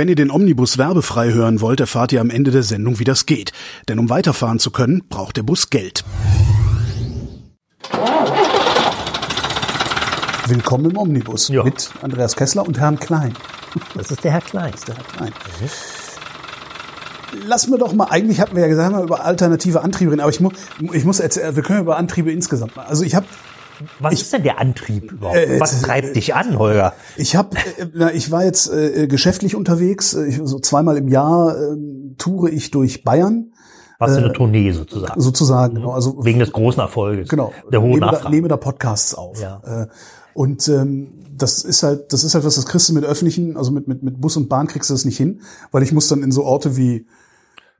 Wenn ihr den Omnibus werbefrei hören wollt, erfahrt ihr am Ende der Sendung, wie das geht. Denn um weiterfahren zu können, braucht der Bus Geld. Willkommen im Omnibus Ja. mit Andreas Kessler und Herrn Klein. Das ist der Herr Klein. Der Herr Klein. Lassen wir doch mal, eigentlich hatten wir ja gesagt, wir über alternative Antriebe reden, aber ich, mu ich muss erzählen, wir können über Antriebe insgesamt mal. Also ich habe Was ist denn der Antrieb überhaupt? Äh, Was äh, treibt dich an, Holger? Ich habe, äh, ich war jetzt äh, geschäftlich unterwegs. Äh, Ich, so zweimal im Jahr äh, toure ich durch Bayern Was Äh, eine Tournee sozusagen? sozusagen. Genau, also Wegen des großen Erfolges. genau. Der hohen nehme da, Nachfrage. nehme da Podcasts auf. Ja. Äh, und ähm, das ist halt, das ist halt was, das kriegst du mit öffentlichen, also mit mit mit Bus und Bahn kriegst du das nicht hin, weil ich muss dann in so Orte wie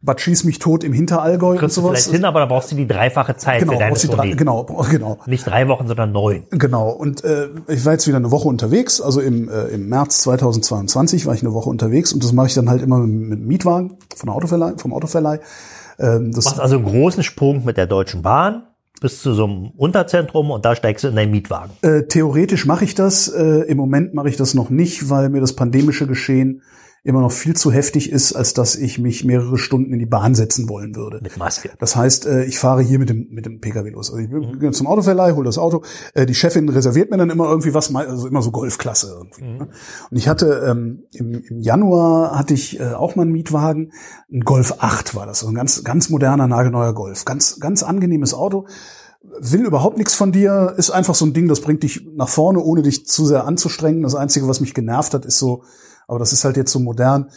Bad Schieß mich tot im Hinterallgäu und Kriegst du sowas. vielleicht hin, aber da brauchst du die dreifache Zeit genau, für deine drei, Tournee. genau, genau. Nicht drei Wochen, sondern neun. Genau, und äh, ich war jetzt wieder eine Woche unterwegs, also im, äh, im März 2022 war ich eine Woche unterwegs und das mache ich dann halt immer mit, Mietwagen von Autoverleih, vom Autoverleih. Ähm, das, Du machst also einen großen Sprung mit der Deutschen Bahn bis zu so einem Unterzentrum und da steigst du in deinen Mietwagen. äh, theoretisch mache ich das, äh, im Moment mache ich das noch nicht, weil mir das pandemische Geschehen immer noch viel zu heftig ist, als dass ich mich mehrere Stunden in die Bahn setzen wollen würde. Mit Maske. Das heißt, äh, ich fahre hier mit dem mit dem PKW los. Also ich bin zum Autoverleih, hole das Auto. Äh, Die Chefin reserviert mir dann immer irgendwie was, also immer so Golfklasse irgendwie. ne? Und ich hatte ähm, im, im Januar hatte ich äh, auch mal einen Mietwagen, ein Golf 8 war das, also ein ganz ganz moderner nagelneuer Golf, ganz ganz angenehmes Auto. Will überhaupt nichts von dir, ist einfach so ein Ding, das bringt dich nach vorne, ohne dich zu sehr anzustrengen. Das Einzige, was mich genervt hat, ist so, aber das ist halt jetzt so modern,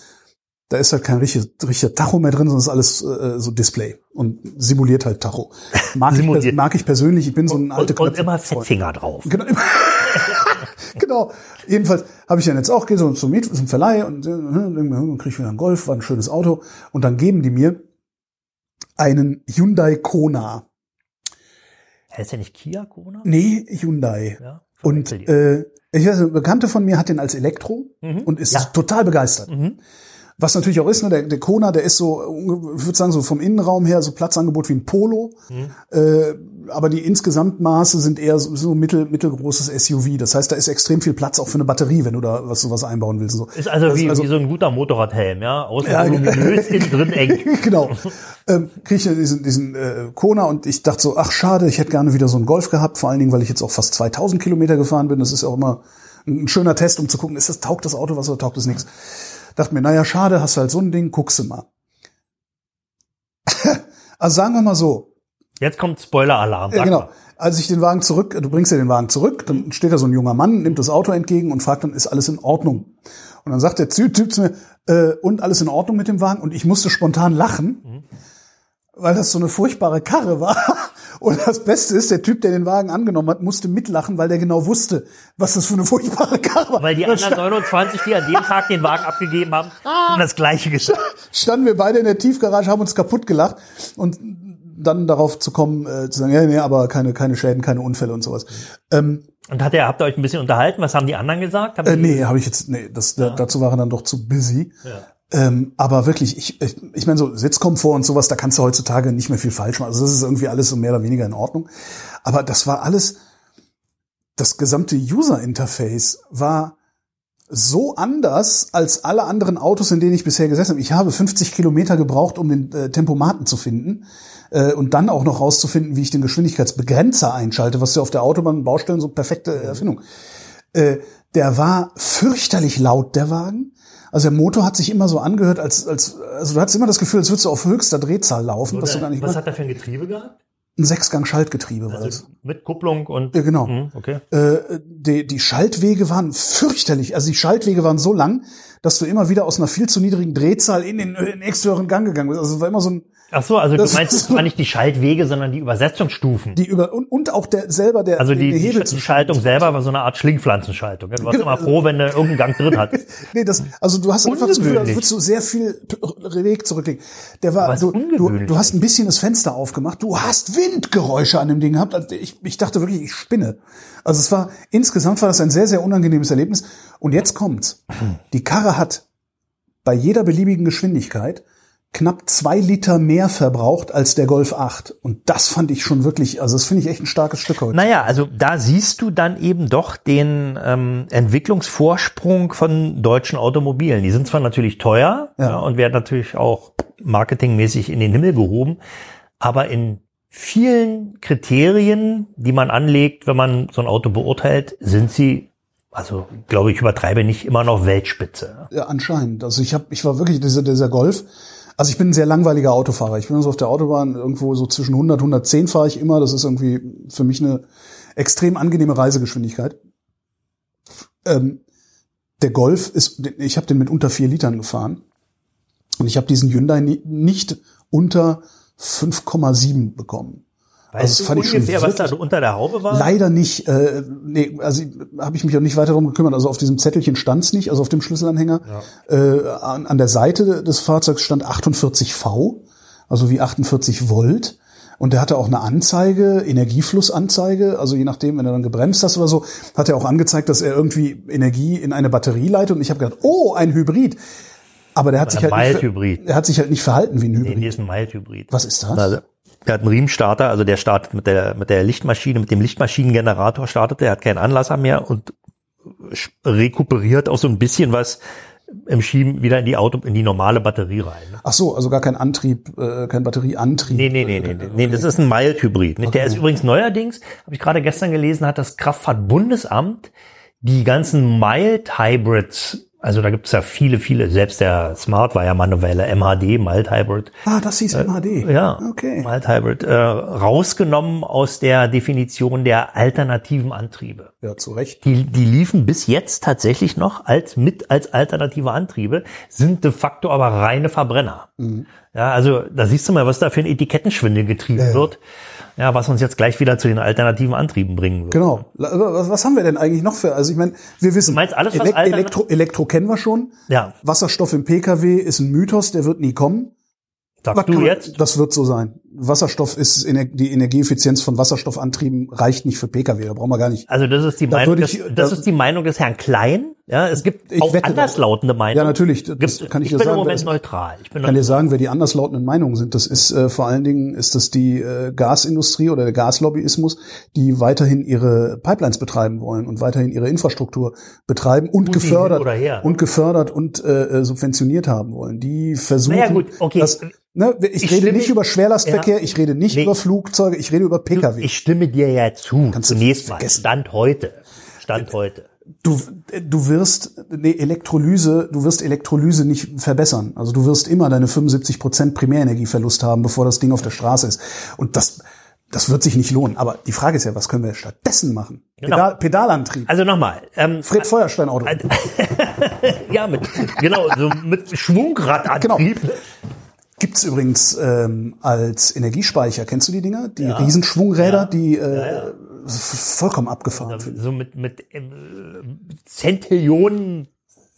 da ist halt kein richtiger, richtiger Tacho mehr drin, sondern es ist alles äh, so Display und simuliert halt Tacho. Mag, Ich, mag ich persönlich, ich bin so ein alter Und, und immer. Fettfinger drauf. Genau. genau. Jedenfalls habe ich dann jetzt auch, gehe so zum Miet, zum Verleih und äh, dann kriege ich wieder einen Golf, war ein schönes Auto. Und dann geben die mir einen Hyundai Kona. Heißt ja nicht Kia Kona? Nee, Hyundai. Ja. Und äh, ich weiß, eine Bekannte von mir hat den als Elektro Mhm. und ist Ja. total begeistert. Mhm. Was natürlich auch ist, ne, der, der Kona, der ist so, ich würde sagen, so vom Innenraum her so Platzangebot wie ein Polo. Mhm. Äh, aber die Insgesamtmaße sind eher so, so mittel, mittelgroßes SUV. Das heißt, da ist extrem viel Platz auch für eine Batterie, wenn du da was sowas einbauen willst. So. Ist also wie, also- wie so ein guter Motorradhelm, ja? Außen Ja, voluminös, innen drin eng. genau. Ähm, krieg ich diesen, diesen äh, Kona und ich dachte so, ach schade, ich hätte gerne wieder so einen Golf gehabt, vor allen Dingen, weil ich jetzt auch fast 2000 Kilometer gefahren bin. Das ist ja auch immer ein schöner Test, um zu gucken, ist das, taugt das Auto was oder taugt es nichts. Dachte mir, naja, schade, hast du halt so ein Ding, guckst du mal. also sagen wir mal so, Jetzt kommt Spoiler-Alarm. ja, genau. mal. Als ich den Wagen zurück, du bringst ja den Wagen zurück, dann steht da so ein junger Mann, nimmt das Auto entgegen und fragt dann, ist alles in Ordnung? Und dann sagt der Typ, zu mir, äh, und alles in Ordnung mit dem Wagen? Und ich musste spontan lachen, weil das so eine furchtbare Karre war. Und das Beste ist, der Typ, der den Wagen angenommen hat, musste mitlachen, weil der genau wusste, was das für eine furchtbare Karre war. Weil die anderen 29, die an dem Tag den Wagen abgegeben haben, haben das gleiche gesagt. standen wir beide in der Tiefgarage, haben uns kaputt gelacht und dann darauf zu kommen, äh, zu sagen, ja, nee, aber keine, keine Schäden, keine Unfälle und sowas. Ähm, Und hat er, habt ihr euch ein bisschen unterhalten? Was haben die anderen gesagt? Haben Äh, nee, habe ich jetzt, nee, das, da, dazu waren dann doch zu busy. Ja. Ähm, aber wirklich, ich, ich, ich meine, so Sitzkomfort und sowas, da kannst du heutzutage nicht mehr viel falsch machen. Also das ist irgendwie alles so mehr oder weniger in Ordnung. Aber das war alles, das gesamte User-Interface war so anders als alle anderen Autos, in denen ich bisher gesessen habe. Ich habe 50 Kilometer gebraucht, um den äh, Tempomaten zu finden äh, und dann auch noch rauszufinden, wie ich den Geschwindigkeitsbegrenzer einschalte, was ja auf der Autobahn Baustellen so perfekte Erfindung. Äh, der war fürchterlich laut, der Wagen. Also der Motor hat sich immer so angehört, als, als also du hattest immer das Gefühl, als würdest du auf höchster Drehzahl laufen, was du gar nicht was machst. hat er für ein Getriebe gehabt? Ein Sechsgang-Schaltgetriebe war das. Also mit Kupplung und. Ja, genau. Hm, okay. Äh, die, die Schaltwege waren fürchterlich. Also die Schaltwege waren so lang, dass du immer wieder aus einer viel zu niedrigen Drehzahl in den, in den nächsthöheren Gang gegangen bist. Also es war immer so ein, Ach so, also Das du meinst, ist- es waren nicht die Schaltwege, sondern die Übersetzungsstufen. die über und, und auch der selber der also die, der Hebel die Schaltung selber war so eine Art Schlingpflanzenschaltung. Du warst immer froh, wenn du irgendeinen Gang drin hattest. Nee, das, also du hast einfach das Gefühl, als Ungewöhnlich. würdest du sehr viel Weg zurücklegen. Der war, Was du, du hast ein bisschen das Fenster aufgemacht, du hast Windgeräusche an dem Ding gehabt. Also ich, ich dachte wirklich, ich spinne. Also es war, insgesamt war das ein sehr, sehr unangenehmes Erlebnis. Und jetzt kommt's. Die Karre hat bei jeder beliebigen Geschwindigkeit knapp zwei Liter mehr verbraucht als der Golf 8. Und das fand ich schon wirklich, also das finde ich echt ein starkes Stück heute. Naja, also da siehst du dann eben doch den ähm, Entwicklungsvorsprung von deutschen Automobilen. Die sind zwar natürlich teuer ja. Ja, und werden natürlich auch marketingmäßig in den Himmel gehoben, aber in vielen Kriterien, die man anlegt, wenn man so ein Auto beurteilt, sind sie also glaube ich übertreibe nicht immer noch Weltspitze. Ja, anscheinend. Also ich habe, ich war wirklich dieser dieser Golf. Also ich bin ein sehr langweiliger Autofahrer. Ich bin so auf der Autobahn irgendwo so zwischen 100 110 fahre ich immer. Das ist irgendwie für mich eine extrem angenehme Reisegeschwindigkeit. Ähm, der Golf ist, ich habe den mit unter vier Litern gefahren und ich habe diesen Hyundai nicht unter 5,7 bekommen. Also, das fand du ungefähr, was da unter der Haube war? Leider nicht. Äh, nee, also habe ich mich auch nicht weiter darum gekümmert. Also auf diesem Zettelchen stand's nicht, also auf dem Schlüsselanhänger. Ja. Äh, an, an der Seite des Fahrzeugs stand 48 V, also wie 48 Volt. Und der hatte auch eine Anzeige, Energieflussanzeige. Also je nachdem, wenn er dann gebremst hast oder so, hat er auch angezeigt, dass er irgendwie Energie in eine Batterie leitet. Und ich habe gedacht, oh, ein Hybrid. Aber der hat sich halt nicht, er hat sich halt nicht verhalten wie ein Hybrid. Nee, nee ist ein Mild-Hybrid. Was ist das? Der hat einen Riemenstarter, also der startet mit der, mit der Lichtmaschine, mit dem Lichtmaschinengenerator startet er, hat keinen Anlasser mehr und rekuperiert auch so ein bisschen was im Schieben wieder in die Auto, in die normale Batterie rein. Ne? Ach so, also gar kein Antrieb, äh, kein Batterieantrieb. Nee, nee, nee, nee, nee, nee, das ist ein Mild-Hybrid. Okay. Der ist übrigens neuerdings, habe ich gerade gestern gelesen, hat das Kraftfahrtbundesamt die ganzen Mild-Hybrids also da gibt es ja viele, viele, selbst der Smart war ja manuelle MHD, Mild Hybrid. Ah, das hieß äh, MHD. Ja, okay. Mild Hybrid. Äh, rausgenommen aus der Definition der alternativen Antriebe. Ja, zu Recht. Die, die liefen bis jetzt tatsächlich noch als mit als alternative Antriebe, sind de facto aber reine Verbrenner. Mhm. Ja, also da siehst du mal, was da für ein Etikettenschwindel getrieben ja, ja. wird. Ja, was uns jetzt gleich wieder zu den alternativen Antrieben bringen wird. Genau. Was, was haben wir denn eigentlich noch für? Also ich meine, wir wissen, du meinst alles, was Elek Elektro, Elektro kennen wir schon. Ja. Wasserstoff im Pkw ist ein Mythos, der wird nie kommen. Sagst du jetzt? Das wird so sein. Wasserstoff ist die Energieeffizienz von Wasserstoffantrieben reicht nicht für Pkw, da brauchen wir gar nicht. Also das ist die da Meinung, ich, des, das da, ist die Meinung des Herrn Klein. Ja, es gibt auch anderslautende Meinungen. Ja, natürlich. Das gibt, kann ich, ich dir bin sagen. im Moment neutral. Ich bin kann dir sagen, wer die anderslautenden Meinungen sind. Das ist äh, vor allen Dingen ist das die äh, Gasindustrie oder der Gaslobbyismus, die weiterhin ihre Pipelines betreiben wollen und weiterhin ihre Infrastruktur betreiben und Putin gefördert und gefördert und äh, subventioniert haben wollen. Die versuchen, naja, gut, okay. das, Ne, ich, ich rede nicht über Schwerlastverkehr, ja, ich rede nicht nee, über Flugzeuge, ich rede über Pkw. Ich stimme dir ja zu. Kannst Zunächst mal. Stand heute. Stand äh, heute. Du, du wirst nee, Elektrolyse, du wirst Elektrolyse nicht verbessern. Also du wirst immer deine 75 Prozent Primärenergieverlust haben, bevor das Ding auf der Straße ist. Und das, das wird sich nicht lohnen. Aber die Frage ist ja, was können wir stattdessen machen? Genau. Pedal, Pedalantrieb. Also nochmal. Ähm, Fred Feuerstein Auto. ja, mit, genau, so mit Schwungradantrieb. Genau. Gibt's übrigens ähm, als Energiespeicher. Kennst du die Dinger? Die ja. Riesenschwungräder, ja. die äh, ja, vollkommen abgefahren sind. So mit, mit äh, Zentillionen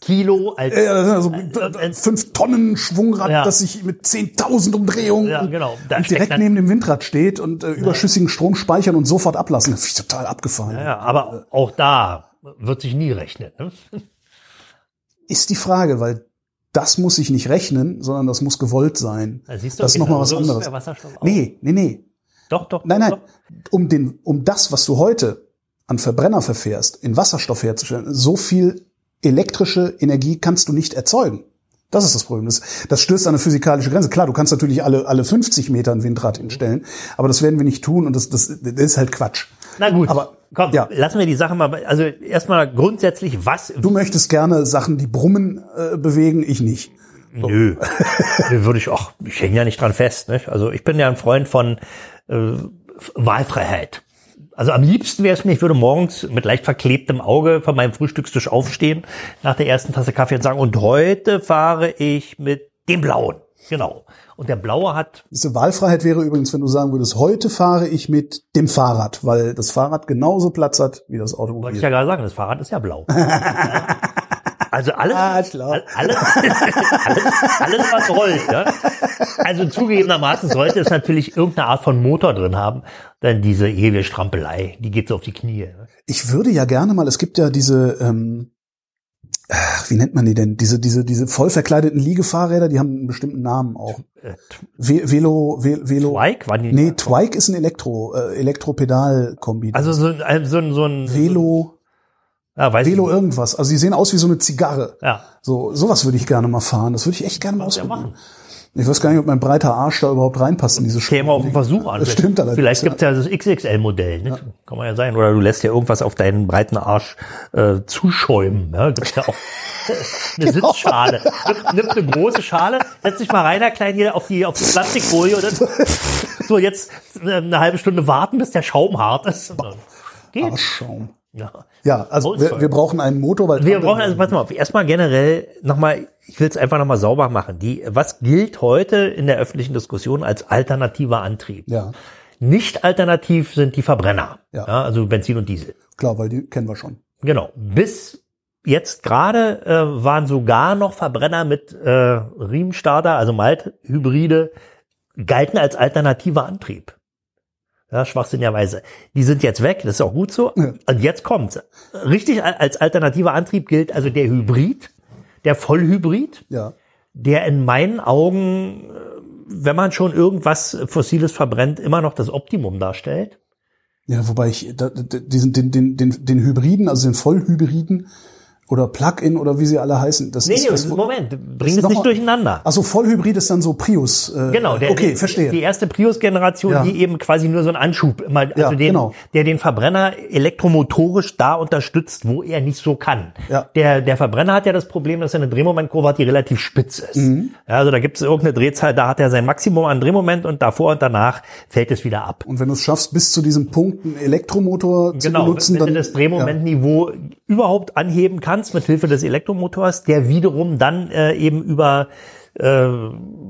Kilo als ja, also äh, fünf Tonnen Schwungrad, ja. das sich mit 10.000 Umdrehungen ja, genau. und direkt neben dem Windrad steht und äh, überschüssigen Strom speichern und sofort ablassen. Das ist total abgefahren. Ja, aber auch da wird sich nie rechnen. Ne? Ist die Frage, weil das muss sich nicht rechnen, sondern das muss gewollt sein. Ja, siehst du, das ist nochmal was anderes. Nee, nee, nee. Doch, doch. Nein, nein. Doch. Um den, um das, was du heute an Verbrenner verfährst, in Wasserstoff herzustellen, so viel elektrische Energie kannst du nicht erzeugen. Das ist das Problem. Das, das stößt an eine physikalische Grenze. Klar, du kannst natürlich alle, alle 50 Meter ein Windrad hinstellen, aber das werden wir nicht tun und das, das, das ist halt Quatsch. Na gut. Aber Komm, ja. lassen wir die Sache mal, also erstmal grundsätzlich, was. Du möchtest gerne Sachen, die brummen, äh, bewegen, ich nicht. So. Nö. Nö, würde ich auch, ich hänge ja nicht dran fest. Nicht? Also ich bin ja ein Freund von äh, Wahlfreiheit. Also am liebsten wäre es mir, ich würde morgens mit leicht verklebtem Auge von meinem Frühstückstisch aufstehen, nach der ersten Tasse Kaffee und sagen, und heute fahre ich mit dem Blauen. Genau. Und der Blaue hat. Diese Wahlfreiheit wäre übrigens, wenn du sagen würdest, heute fahre ich mit dem Fahrrad, weil das Fahrrad genauso Platz hat wie das Automobil. Wollte ich ja gerade sagen, das Fahrrad ist ja blau. Also alles, ah, alles, alles, alles, was rollt. Ja? Also zugegebenermaßen sollte es natürlich irgendeine Art von Motor drin haben, denn diese ewige Strampelei, die geht so auf die Knie. Ich würde ja gerne mal, es gibt ja diese ähm, ach, wie nennt man die denn? Diese, diese, diese voll verkleideten Liegefahrräder, die haben einen bestimmten Namen auch. Äh, Ve Velo, Ve Velo. Twike? Waren die Nee, Twike ist ein Elektro, äh, Elektropedal-Kombi. Also so ein, so ein, so ein Velo, ja, weiß Velo irgendwas. Also die sehen aus wie so eine Zigarre. Ja. So, sowas würde ich gerne mal fahren. Das würde ich echt gerne mal du ja ausprobieren. machen. Ich weiß gar nicht, ob mein breiter Arsch da überhaupt reinpasst in diese Käme auf den Versuch an. Das stimmt allerdings. Vielleicht gibt's ja das XXL-Modell, ne? Kann man ja sein. Oder du lässt ja irgendwas auf deinen breiten Arsch äh, zuschäumen. Ja? Gibt's ja auch eine Genau. Sitzschale. Nimm, nimm eine große Schale, setz dich mal rein, da klein hier auf die, auf die Plastikfolie und dann so jetzt äh, eine halbe Stunde warten, bis der Schaum hart ist. Geht's. Arschschaum. Ja. Ja, also wir, wir brauchen einen Motor, weil Wir brauchen also, pass mal auf, erstmal generell nochmal, ich will es einfach nochmal sauber machen. Die, was gilt heute in der öffentlichen Diskussion als alternativer Antrieb? ja, Nicht alternativ sind die Verbrenner, Ja. also Benzin und Diesel. klar, weil die kennen wir schon. Genau. Bis jetzt gerade äh, waren sogar noch Verbrenner mit äh, Riemenstarter, also Malthybride, galten als alternativer Antrieb. Ja, schwachsinnigerweise. Die sind jetzt weg, das ist auch gut so. Ja. Und jetzt kommt's. Richtig als alternativer Antrieb gilt also der Hybrid, der Vollhybrid, Ja, der in meinen Augen, äh, wenn man schon irgendwas Fossiles verbrennt, immer noch das Optimum darstellt. ja, wobei ich diesen den den den den Hybriden, also den Vollhybriden oder Plug-in oder wie sie alle heißen, das Nee, ist nee, das, Moment, bring das nicht mal- durcheinander. Also Vollhybrid ist dann so Prius. Äh, Genau, der, okay, die, verstehe. Die erste Prius-Generation, Ja. die eben quasi nur so einen Anschub, immer, also Ja, den, genau. der den Verbrenner elektromotorisch da unterstützt, wo er nicht so kann. Ja. Der, der Verbrenner hat ja das Problem, dass er eine Drehmomentkurve hat, die relativ spitz ist. Mhm. Ja, also da gibt es irgendeine Drehzahl, da hat er sein Maximum an Drehmoment und davor und danach fällt es wieder ab. Und wenn du es schaffst, bis zu diesem Punkt einen Elektromotor zu Genau, benutzen, wenn dann du das Drehmomentniveau überhaupt anheben kannst mit Hilfe des Elektromotors, der wiederum dann äh, eben über äh,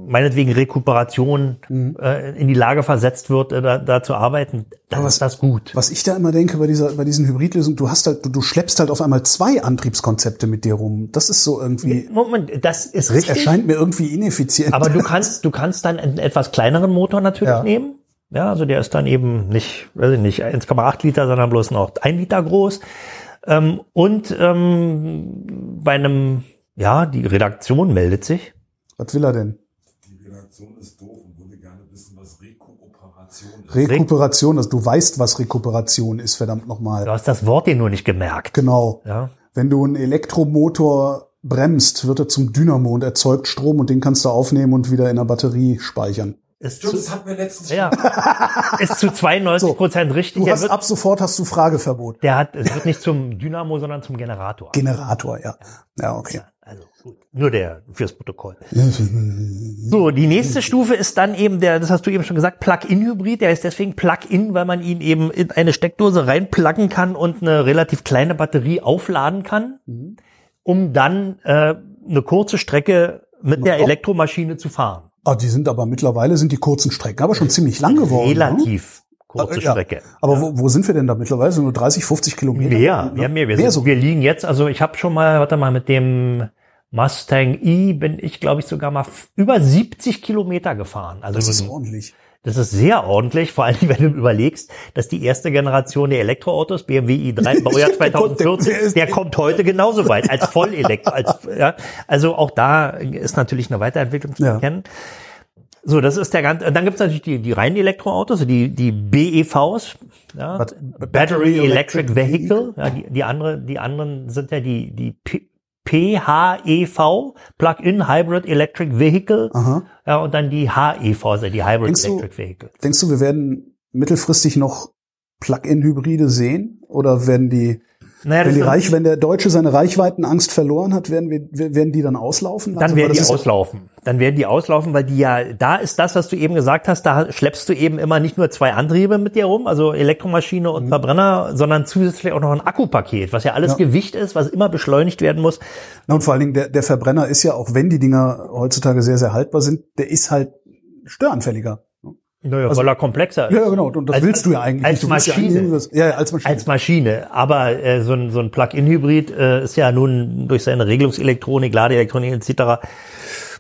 meinetwegen Rekuperation Mhm. äh, in die Lage versetzt wird, äh, da, da zu arbeiten, dann Aber ist das gut. Was ich da immer denke bei dieser, bei diesen Hybridlösungen, du hast halt, du, du schleppst halt auf einmal zwei Antriebskonzepte mit dir rum. Das ist so irgendwie, Moment, das ist das richtig, erscheint mir irgendwie ineffizient. aber du kannst, du kannst dann einen etwas kleineren Motor natürlich Ja. nehmen. Ja, also der ist dann eben nicht, weiß ich nicht, 1,8 Liter, sondern bloß noch ein Liter groß. Ähm, und ähm, bei einem, ja, die Redaktion meldet sich. Was will er denn? Die Redaktion ist doof und würde gerne wissen, was Rekuperation ist. Rekuperation, also du weißt, was Rekuperation ist, verdammt nochmal. Du hast das Wort dir nur nicht gemerkt. Genau. Ja. Wenn du einen Elektromotor bremst, wird er zum Dynamo und erzeugt Strom und den kannst du aufnehmen und wieder in der Batterie speichern. Ist Stimmt, zu, das hatten wir letztens ja, ist zu 92 Prozent richtig. Du hast wird, ab sofort hast du Frageverbot. der hat, es wird nicht zum Dynamo, sondern zum Generator. Generator, ja. Ja, okay. Also gut. Nur der fürs Protokoll. So, die nächste Stufe ist dann eben der, das hast du eben schon gesagt, Plug-in-Hybrid. Der ist deswegen Plug-in, weil man ihn eben in eine Steckdose reinpluggen kann und eine relativ kleine Batterie aufladen kann, um dann äh, eine kurze Strecke mit der Elektromaschine zu fahren. Ah, die sind aber mittlerweile sind die kurzen Strecken aber schon ziemlich lang geworden. Ne? Relativ kurze Ja. Strecke. Aber wo, wo sind wir denn da mittlerweile? Sind nur 30, 50 Kilometer? Mehr, mehr, mehr. Wir, Mehr sind, so. wir liegen jetzt, also ich habe schon mal, warte mal, mit dem Mustang E bin ich, glaube ich, sogar mal über 70 Kilometer gefahren. Also Das ist ordentlich. Das ist sehr ordentlich, vor allem wenn du überlegst, dass die erste Generation der Elektroautos, BMW i3 Baujahr Der kommt- 2014, der kommt heute genauso weit als Vollelektro. Als, ja, also auch da ist natürlich eine Weiterentwicklung zu Ja. erkennen. So, das ist der ganze. Dann gibt's natürlich die, die reinen Elektroautos, die, die BEVs, ja, Bat- Battery Electric Electric Vehicle. Ja, die, die, andere, die anderen sind ja die, die P PHEV, Plug-in Hybrid Electric Vehicle. Aha. Ja, und dann die HEV, also die Hybrid Denkst du- Electric Vehicle. Denkst du, wir werden mittelfristig noch Plug-in-Hybride sehen? Oder werden die, Naja, wenn, die Reich, wenn der Deutsche seine Reichweitenangst verloren hat, werden, wir, werden die dann auslaufen? dann Also, werden die auslaufen. Dann werden die auslaufen, weil die ja, da ist das, was du eben gesagt hast, da schleppst du eben immer nicht nur zwei Antriebe mit dir rum, also Elektromaschine und Verbrenner, sondern zusätzlich auch noch ein Akkupaket, was ja alles Mhm. Ja. Gewicht ist, was immer beschleunigt werden muss. Na, und vor allen Dingen, der, der Verbrenner ist ja, auch wenn die Dinger heutzutage sehr, sehr haltbar sind, der ist halt störanfälliger. Naja, weil er komplexer ist. Ja, genau. Und das Als- willst du ja eigentlich. als Maschine. Ja, ja, als Maschine. Als Maschine. Aber äh, so ein, so ein Plug-in-Hybrid äh, ist ja nun durch seine Regelungselektronik, Ladeelektronik etc.,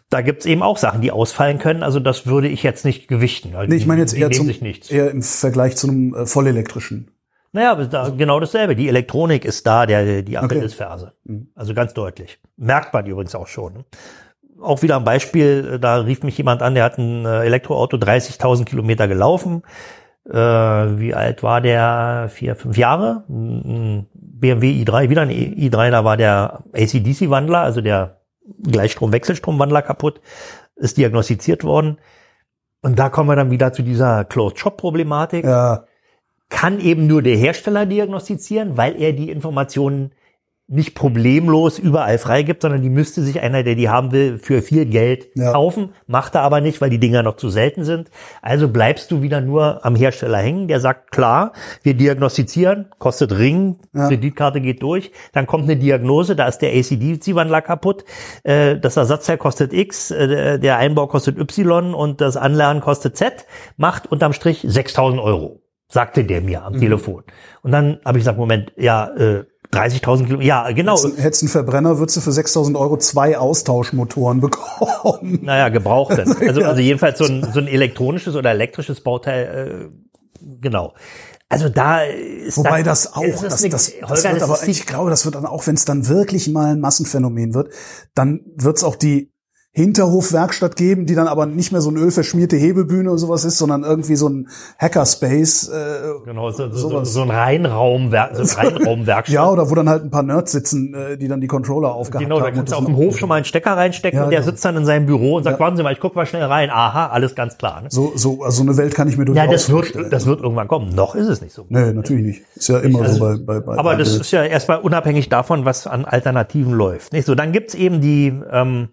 da gibt's eben auch Sachen, die ausfallen können. Also das würde ich jetzt nicht gewichten. Also nee, ich meine jetzt eher, zum, eher im Vergleich zu einem äh, vollelektrischen. Naja, da, genau dasselbe. Die Elektronik ist da, der, die Ampel Okay. ist Ferse. Also ganz deutlich. Merkt man übrigens auch schon. Auch wieder ein Beispiel, äh, da rief mich jemand an, der hat ein äh, Elektroauto 30.000 Kilometer gelaufen. Äh, wie alt war der? Vier, fünf Jahre? Ein BMW i3, wieder ein i3, da war der AC-DC-Wandler, also der Gleichstrom-Wechselstromwandler kaputt, ist diagnostiziert worden. Und da kommen wir dann wieder zu dieser Closed-Shop-Problematik Ja, kann eben nur der Hersteller diagnostizieren, weil er die Informationen nicht problemlos überall freigibt, sondern die müsste sich einer, der die haben will, für viel Geld Ja. kaufen. Macht er aber nicht, weil die Dinger noch zu selten sind. Also bleibst du wieder nur am Hersteller hängen, der sagt, klar, wir diagnostizieren, kostet Ring, Ja. Kreditkarte geht durch, dann kommt eine Diagnose, da ist der ACDC-Wandler kaputt, äh, das Ersatzteil kostet X, äh, der Einbau kostet Y und das Anlernen kostet Z, macht unterm Strich 6000 Euro sagte der mir am Telefon. Und dann habe ich gesagt, Moment, ja, äh, 30.000 Kilometer, ja, genau. hättest einen Verbrenner, würdest du für 6000 Euro zwei Austauschmotoren bekommen. Naja, gebraucht dann. Also, also jedenfalls so ein, so ein elektronisches oder elektrisches Bauteil, äh, genau. Also da ist Wobei dann- das auch, ist das, eine- das, Holger, das wird das aber, ich glaube, das wird dann auch, wenn es dann wirklich mal ein Massenphänomen wird, dann wird es auch die Hinterhofwerkstatt geben, die dann aber nicht mehr so eine ölverschmierte Hebelbühne oder sowas ist, sondern irgendwie so ein Hackerspace. Äh, Genau, so, so, so, ein Reinraumwerk, so ein Reinraumwerkstatt. ja, oder wo dann halt ein paar Nerds sitzen, äh, die dann die Controller aufgehabt Genau, da haben. kannst du auf dem Hof schon mal einen Stecker reinstecken Ja, und der genau. sitzt dann in seinem Büro und sagt, warten Sie mal, ich guck mal schnell rein. Aha, alles ganz klar. Ne? So, so, also so eine Welt kann ich mir durchaus Ja, das wird, das wird irgendwann kommen. Noch ist es nicht so. Nee, natürlich nicht. Ist ja immer Also, so bei, bei, bei Aber bei das Bild. ist ja erstmal unabhängig davon, was an Alternativen läuft. Nicht so, dann gibt's eben die ähm,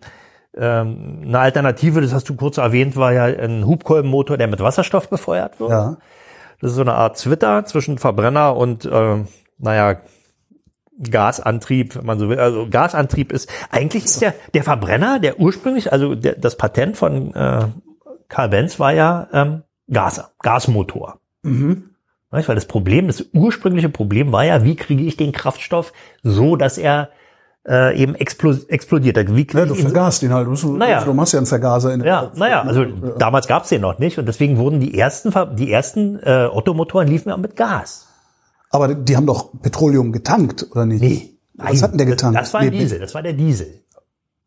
ähm, eine Alternative, das hast du kurz erwähnt, war ja ein Hubkolbenmotor, der mit Wasserstoff befeuert wird. ja. Das ist so eine Art Zwitter zwischen Verbrenner und ähm, naja Gasantrieb, wenn man so will. Also Gasantrieb ist eigentlich ist ja der Verbrenner, der ursprünglich, also der, das Patent von äh, Karl Benz war ja ähm, Gas, Gasmotor. Mhm. Weil das Problem, das ursprüngliche Problem war ja, wie kriege ich den Kraftstoff so, dass er äh, eben explo explodiert. Wie kriege Ja, du ich ihn halt. Du, musst- Naja. du machst ja einen Vergaser in der ja, naja, also damals gab's den noch nicht und deswegen wurden die ersten, die ersten äh, Ottomotoren liefen ja mit Gas. Aber die haben doch Petroleum getankt, oder nicht? Nee. Was hat denn der getankt? Das war ein Nee, Diesel, das war der Diesel.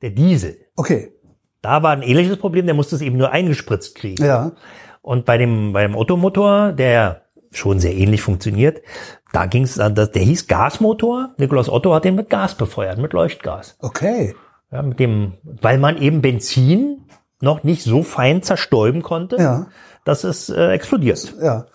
Der Diesel. Okay. Da war ein ähnliches Problem, der musste es eben nur eingespritzt kriegen. Ja. Und bei dem, beim Ottomotor, der schon sehr ähnlich funktioniert, da ging es, der hieß Gasmotor. Nikolaus Otto hat den mit Gas befeuert, mit Leuchtgas. Okay. Ja, mit dem, weil man eben Benzin noch nicht so fein zerstäuben konnte, Ja. dass es äh, explodiert. Ja.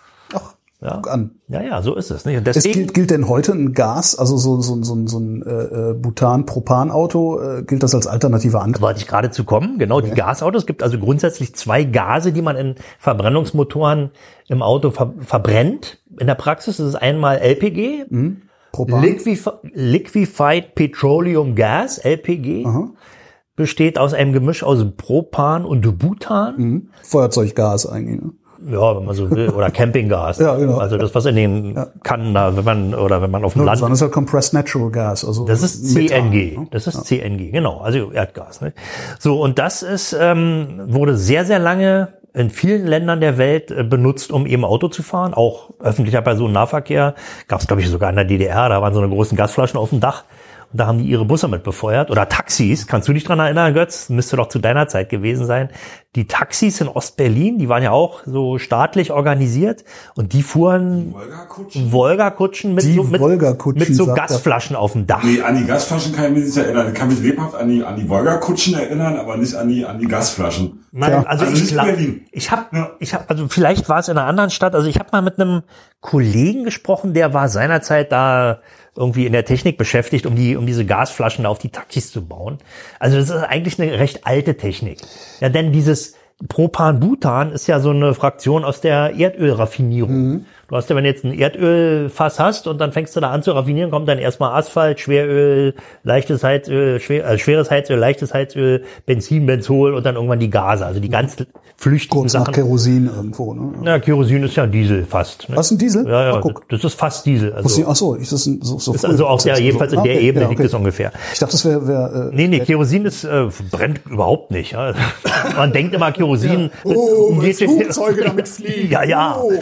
Ja. an. ja, ja, so ist es. Nicht? Und Es deswegen, gilt, gilt denn heute ein Gas, also so, so, so, so ein äh, äh, Butan-Propan-Auto, äh, gilt das als alternative Antrieb? wollte ich gerade zu kommen. Genau, die Gasautos. Es gibt also grundsätzlich zwei Gase, die man in Verbrennungsmotoren im Auto ver verbrennt. In der Praxis ist es einmal LPG, Propan? Liquefi Liquefied Petroleum Gas, LPG, besteht aus einem Gemisch aus Propan und Butan. Mhm. Feuerzeuggas eigentlich. Ne? Ja, wenn man so will. Oder Campinggas. Ja, genau. Also das, was in den Kannen da, wenn man, oder wenn man auf dem Ja, Land das ist halt Compressed Natural Gas. Also Das ist Methan, CNG. ne? Das ist CNG, genau. Also Erdgas. Ne? So, und das ist, ähm, wurde sehr, sehr lange in vielen Ländern der Welt äh, benutzt, um eben Auto zu fahren. Auch öffentlicher Personennahverkehr. Gab es, glaube ich, sogar in der DDR. Da waren so eine großen Gasflaschen auf dem Dach. Da haben die ihre Busse mit befeuert. Oder Taxis. Kannst du dich dran erinnern, Götz? Müsste doch zu deiner Zeit gewesen sein. Die Taxis in Ostberlin, die waren ja auch so staatlich organisiert. Und die fuhren Wolga-Kutschen? Wolga-Kutschen mit Die so, mit, Wolga-Kutschen, mit so. Gasflaschen auf dem Dach. Nee, an die Gasflaschen kann ich mich nicht erinnern. Ich kann mich lebhaft an die, an die Wolga-Kutschen erinnern, aber nicht an die, an die Gasflaschen. Nein, Ja. also, Also ich Berlin. ich habe, Ja. ich habe, also vielleicht war es in einer anderen Stadt. Also ich habe mal mit einem Kollegen gesprochen, der war seinerzeit da irgendwie in der Technik beschäftigt, um die, um diese Gasflaschen auf die Taxis zu bauen. Also das ist eigentlich eine recht alte Technik. Ja, denn dieses Propan-Butan ist ja so eine Fraktion aus der Erdölraffinierung. Du hast ja, wenn du jetzt ein Erdölfass hast und dann fängst du da an zu raffinieren, kommt dann erstmal Asphalt, Schweröl, leichtes Heizöl, schwer, äh, schweres Heizöl, leichtes Heizöl, Benzin, Benzol und dann irgendwann die Gase, also die ganz flüchtigen Kurz nach Sachen. Kerosin irgendwo. Ne? Na, Kerosin ist ja Diesel fast. Ne? Was ein Diesel? Ja, ja, Ah, guck. das ist fast Diesel. Also, Ach so, ich das ist so, so ist also auch der, jedenfalls in der Ebene liegt es ungefähr. Ich dachte, das wäre wär, äh, Nee, nee, Kerosin ist, äh, brennt überhaupt nicht. Ja. Man denkt immer, Kerosin Oh, geht- Flugzeuge damit fliegen. Ja, ja. Oh.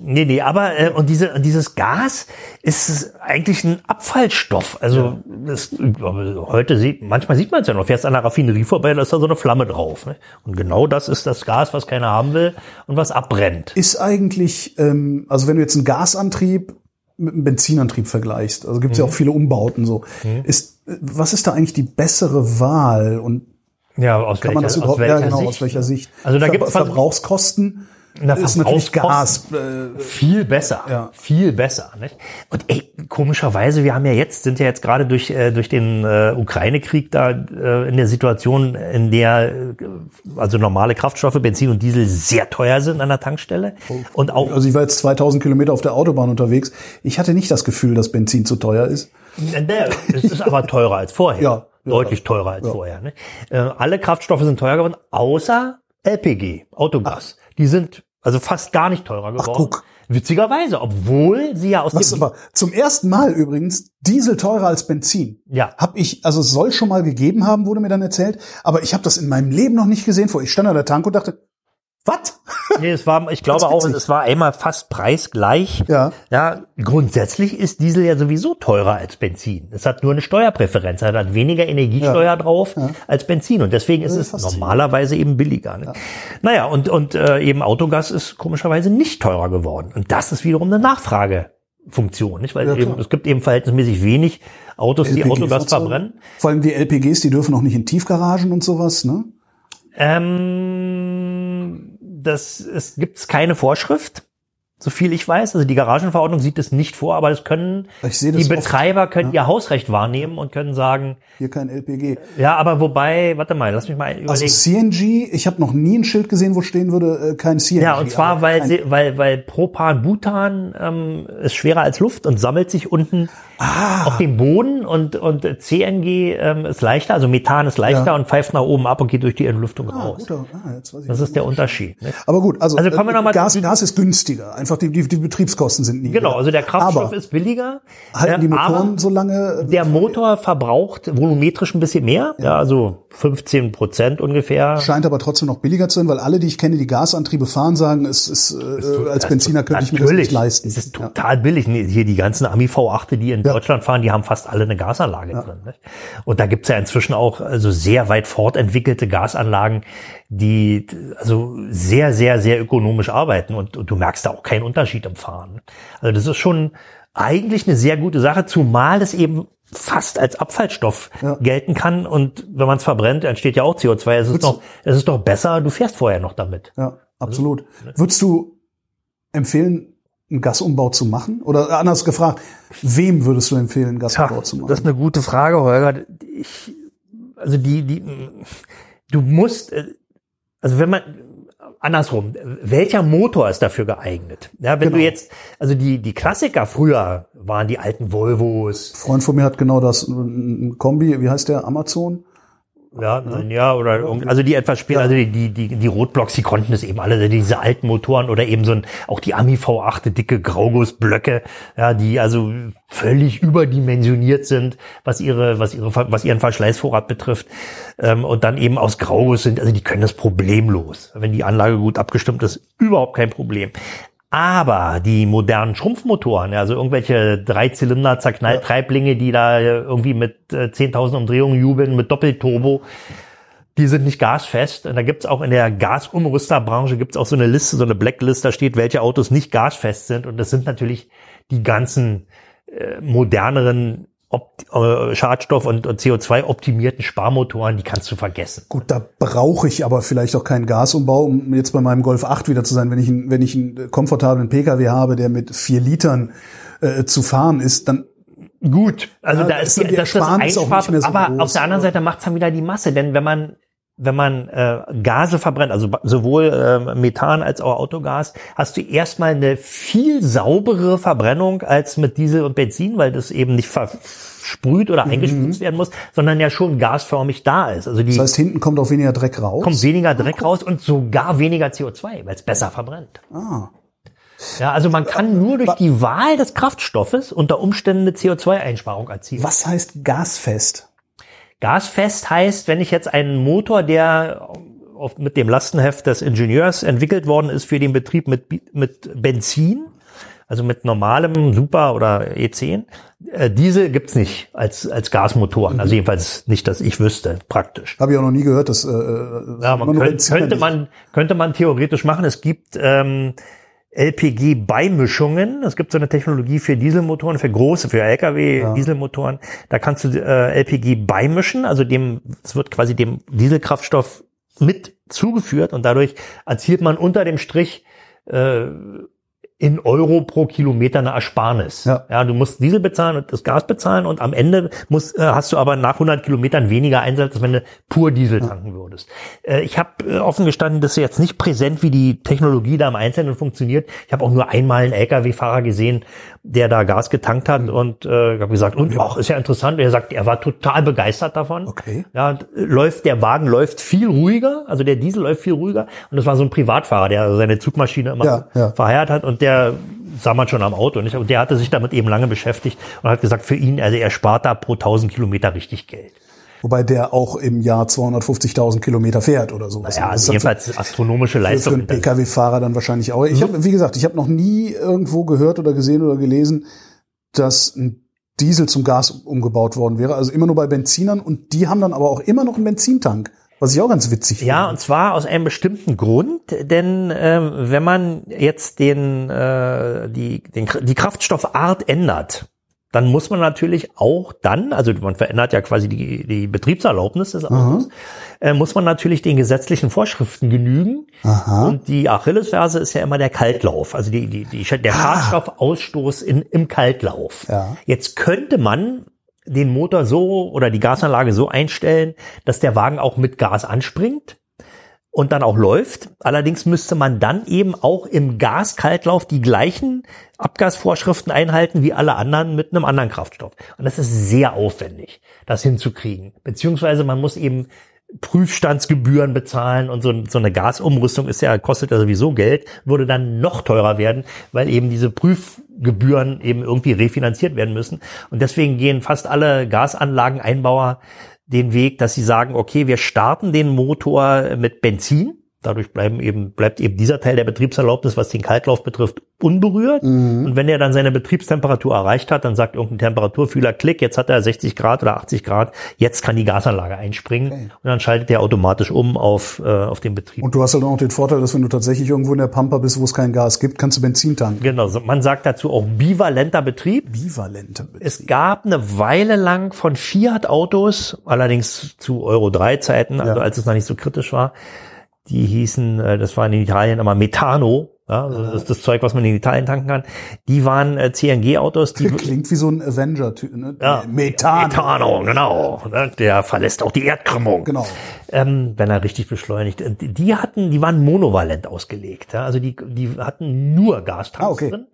Nee, nee, aber äh, und diese und dieses Gas ist eigentlich ein Abfallstoff. Also das, heute sieht manchmal sieht man es ja noch. Fährst an der Raffinerie vorbei, da ist da so eine Flamme drauf. Ne? Und genau das ist das Gas, was keiner haben will und was abbrennt. Ist eigentlich, ähm, also wenn du jetzt einen Gasantrieb mit einem Benzinantrieb vergleichst, also gibt es mhm. ja auch viele Umbauten so, mhm. ist was ist da eigentlich die bessere Wahl und ja, aus kann welcher, man das überhaupt, aus ja, genau, Sicht? aus welcher Sicht? Also da gibt es Verbrauchskosten na, ist natürlich Gas. Äh, viel besser. Ja. Viel besser. Nicht? Und ey, komischerweise, wir haben ja jetzt, sind ja jetzt gerade durch, äh, durch den äh, Ukraine-Krieg da äh, in der Situation, in der äh, also normale Kraftstoffe, Benzin und Diesel sehr teuer sind an der Tankstelle. Und auch also ich war jetzt 2000 Kilometer auf der Autobahn unterwegs. Ich hatte nicht das Gefühl, dass Benzin zu teuer ist. Es ist aber teurer als vorher. Ja. Deutlich teurer als ja. vorher. Ne? Äh, alle Kraftstoffe sind teuer geworden, außer LPG, Autogas. Ach. Die sind also fast gar nicht teurer geworden. Ach, guck. Witzigerweise, obwohl sie ja aus Was dem aber zum ersten Mal übrigens Diesel teurer als Benzin. Ja. Hab ich, also es soll schon mal gegeben haben, wurde mir dann erzählt, aber ich habe das in meinem Leben noch nicht gesehen. Vor ich stand an der Tank und dachte, was? Nee, es war, ich glaube auch, es war einmal fast preisgleich. Ja. Ja, grundsätzlich ist Diesel ja sowieso teurer als Benzin. Es hat nur eine Steuerpräferenz, es hat weniger Energiesteuer ja. drauf ja. als Benzin und deswegen ist es normalerweise eben billiger. Ne? Ja. Naja, und, und äh, eben Autogas ist komischerweise nicht teurer geworden. Und das ist wiederum eine Nachfragefunktion, nicht? Weil eben, es gibt eben verhältnismäßig wenig Autos, LPG die Autogas verbrennen. Vor allem die LPGs, die dürfen auch nicht in Tiefgaragen und sowas, ne? Ähm, das es gibt keine Vorschrift, so viel ich weiß. Also die Garagenverordnung sieht es nicht vor, aber das können das die Betreiber oft, können ja. ihr Hausrecht wahrnehmen und können sagen hier kein LPG. Ja, aber wobei, warte mal, lass mich mal überlegen. Also CNG, ich habe noch nie ein Schild gesehen, wo stehen würde äh, kein CNG. Ja, und zwar weil sie, weil weil Propan Butan ähm, ist schwerer als Luft und sammelt sich unten ah. auf dem Boden und, und CNG ähm, ist leichter, also Methan ist leichter ja. und pfeift nach oben ab und geht durch die Entlüftung ah, raus. Ah, jetzt weiß ich das ist der Unterschied. Ne? Aber gut, also, also kommen wir noch mal Gas, Gas ist günstiger. Einfach die, die, die Betriebskosten sind niedriger. Genau, also der Kraftstoff aber ist billiger. Halten die Motoren so lange? Der Motor verbraucht volumetrisch ein bisschen mehr, ja, ja also 15 Prozent ungefähr. Scheint aber trotzdem noch billiger zu sein, weil alle, die ich kenne, die Gasantriebe fahren, sagen, es ist, äh, als Benziner könnte ich mir das nicht leisten. Es ist total ja. billig. Hier die ganzen Ami V8, die in ja. Deutschland fahren, die haben fast alle eine Gasanlage ja. drin. Nicht? Und da gibt's ja inzwischen auch also sehr weit fortentwickelte Gasanlagen, die also sehr, sehr, sehr ökonomisch arbeiten und, und du merkst da auch keinen Unterschied im Fahren. Also das ist schon eigentlich eine sehr gute Sache, zumal es eben fast als Abfallstoff ja. gelten kann und wenn man es verbrennt, entsteht ja auch CO2. Es ist, doch, es ist doch besser, du fährst vorher noch damit. Ja, absolut. Also, Würdest du empfehlen, einen Gasumbau zu machen? Oder anders gefragt, wem würdest du empfehlen, einen Gasumbau Tja, zu machen? Das ist eine gute Frage, Holger. Ich, also die, die, du musst, äh, also wenn man, andersrum, welcher Motor ist dafür geeignet? Ja, wenn genau. du jetzt, also die, die Klassiker früher waren die alten Volvos. Ein Freund von mir hat genau das, ein Kombi, wie heißt der, Amazon? Ja, ja, ja oder also die etwas später, ja. also die, die, die, die Rotblocks, die konnten es eben alle, diese alten Motoren oder eben so ein, auch die Ami V8, dicke Graugussblöcke, ja, die also völlig überdimensioniert sind, was ihre, was ihre, was ihren Verschleißvorrat betrifft, ähm, und dann eben aus Grauguss sind, also die können das problemlos. Wenn die Anlage gut abgestimmt ist, überhaupt kein Problem. Aber die modernen Schrumpfmotoren, also irgendwelche Dreizylinder Zerknalltreiblinge, die da irgendwie mit äh, 10.000 Umdrehungen jubeln, mit Doppelturbo, die sind nicht gasfest. Und da gibt's auch in der Gasumrüsterbranche gibt's auch so eine Liste, so eine Blacklist, da steht, welche Autos nicht gasfest sind. Und das sind natürlich die ganzen äh, moderneren Opt äh, Schadstoff- und, und CO2-optimierten Sparmotoren, die kannst du vergessen. Gut, da brauche ich aber vielleicht auch keinen Gasumbau, um jetzt bei meinem Golf 8 wieder zu sein. Wenn ich, einen, wenn ich einen komfortablen Pkw habe, der mit vier Litern äh, zu fahren ist, dann Gut, also ja, da ist, die, die das, das Einspar, so aber groß, auf der anderen Seite macht's dann wieder die Masse, denn wenn man wenn man äh, Gase verbrennt, also sowohl äh, Methan als auch Autogas, hast du erstmal eine viel saubere Verbrennung als mit Diesel und Benzin, weil das eben nicht versprüht oder mhm. eingespritzt werden muss, sondern ja schon gasförmig da ist. Also die, das heißt, hinten kommt auch weniger Dreck raus? Kommt weniger Dreck oh, raus und sogar weniger CO2, weil es besser verbrennt. Ah. Ja, also man kann nur durch die Wahl des Kraftstoffes unter Umständen eine CO2-Einsparung erzielen. Was heißt gasfest? Gasfest heißt, wenn ich jetzt einen Motor, der mit dem Lastenheft des Ingenieurs entwickelt worden ist für den Betrieb mit, mit Benzin, also mit normalem Super oder E10. Äh, diese gibt's nicht als, als Gasmotoren, mhm. also jedenfalls nicht, dass ich wüsste, praktisch. Habe ich auch noch nie gehört, dass äh, ja, man könnt, könnte man könnte man theoretisch machen. Es gibt ähm, LPG-Beimischungen. Es gibt so eine Technologie für Dieselmotoren, für große, für LKW-Dieselmotoren. Da kannst du äh, LPG beimischen, also dem, es wird quasi dem Dieselkraftstoff mit zugeführt und dadurch erzielt man unter dem Strich äh, in Euro pro Kilometer eine Ersparnis. Ja. ja, du musst Diesel bezahlen und das Gas bezahlen und am Ende musst, äh, hast du aber nach 100 Kilometern weniger Einsatz, als wenn du pur Diesel tanken würdest. Äh, ich habe äh, offen gestanden, das ist jetzt nicht präsent, wie die Technologie da im Einzelnen funktioniert. Ich habe auch nur einmal einen LKW-Fahrer gesehen, der da Gas getankt hat und äh, habe gesagt, und ach, ist ja interessant. Er sagt, er war total begeistert davon. Okay. Ja, läuft der Wagen läuft viel ruhiger, also der Diesel läuft viel ruhiger und das war so ein Privatfahrer, der seine Zugmaschine immer ja, ja. verheiratet hat und der der sah man schon am Auto, nicht? Und der hatte sich damit eben lange beschäftigt und hat gesagt, für ihn, also er spart da pro 1000 Kilometer richtig Geld. Wobei der auch im Jahr 250.000 Kilometer fährt oder sowas. Ja, also jedenfalls astronomische Leistung. Für einen Pkw-Fahrer dann wahrscheinlich auch. Ich mhm. habe, wie gesagt, ich habe noch nie irgendwo gehört oder gesehen oder gelesen, dass ein Diesel zum Gas umgebaut worden wäre. Also immer nur bei Benzinern und die haben dann aber auch immer noch einen Benzintank. Was ich auch ganz witzig finde. Ja, und zwar aus einem bestimmten Grund, denn ähm, wenn man jetzt den, äh, die, den, die Kraftstoffart ändert, dann muss man natürlich auch dann, also man verändert ja quasi die, die Betriebserlaubnis des Autos, äh, muss man natürlich den gesetzlichen Vorschriften genügen. Aha. Und die Achillesferse ist ja immer der Kaltlauf, also die, die, die, der ah. Schadstoffausstoß in, im Kaltlauf. Ja. Jetzt könnte man den Motor so oder die Gasanlage so einstellen, dass der Wagen auch mit Gas anspringt und dann auch läuft. Allerdings müsste man dann eben auch im Gaskaltlauf die gleichen Abgasvorschriften einhalten wie alle anderen mit einem anderen Kraftstoff. Und das ist sehr aufwendig, das hinzukriegen. Beziehungsweise man muss eben Prüfstandsgebühren bezahlen und so, so eine Gasumrüstung ist ja, kostet ja sowieso Geld, würde dann noch teurer werden, weil eben diese Prüfgebühren eben irgendwie refinanziert werden müssen. Und deswegen gehen fast alle Gasanlageneinbauer den Weg, dass sie sagen, okay, wir starten den Motor mit Benzin Dadurch bleiben eben, bleibt eben dieser Teil der Betriebserlaubnis, was den Kaltlauf betrifft, unberührt. Mhm. Und wenn er dann seine Betriebstemperatur erreicht hat, dann sagt irgendein Temperaturfühler, klick, jetzt hat er 60 Grad oder 80 Grad, jetzt kann die Gasanlage einspringen. Okay. Und dann schaltet er automatisch um auf, äh, auf den Betrieb. Und du hast halt auch den Vorteil, dass wenn du tatsächlich irgendwo in der Pampa bist, wo es kein Gas gibt, kannst du Benzin tanken. Genau, man sagt dazu auch bivalenter Betrieb. Bivalenter Betrieb. Es gab eine Weile lang von Fiat-Autos, allerdings zu Euro 3 Zeiten, also ja. als es noch nicht so kritisch war, die hießen, äh, das war in Italien immer Metano, ja, also das ist das Zeug, was man in Italien tanken kann. Die waren äh, CNG-Autos. Die Klingt wie so ein Avenger-Typ, ne? Ja, Metano. Metano, genau. Ne? Der verlässt auch die Erdkrümmung. Genau. Ähm, wenn er richtig beschleunigt. Die hatten, die waren monovalent ausgelegt. Ja? Also die, die hatten nur Gastanks ah, okay. drin.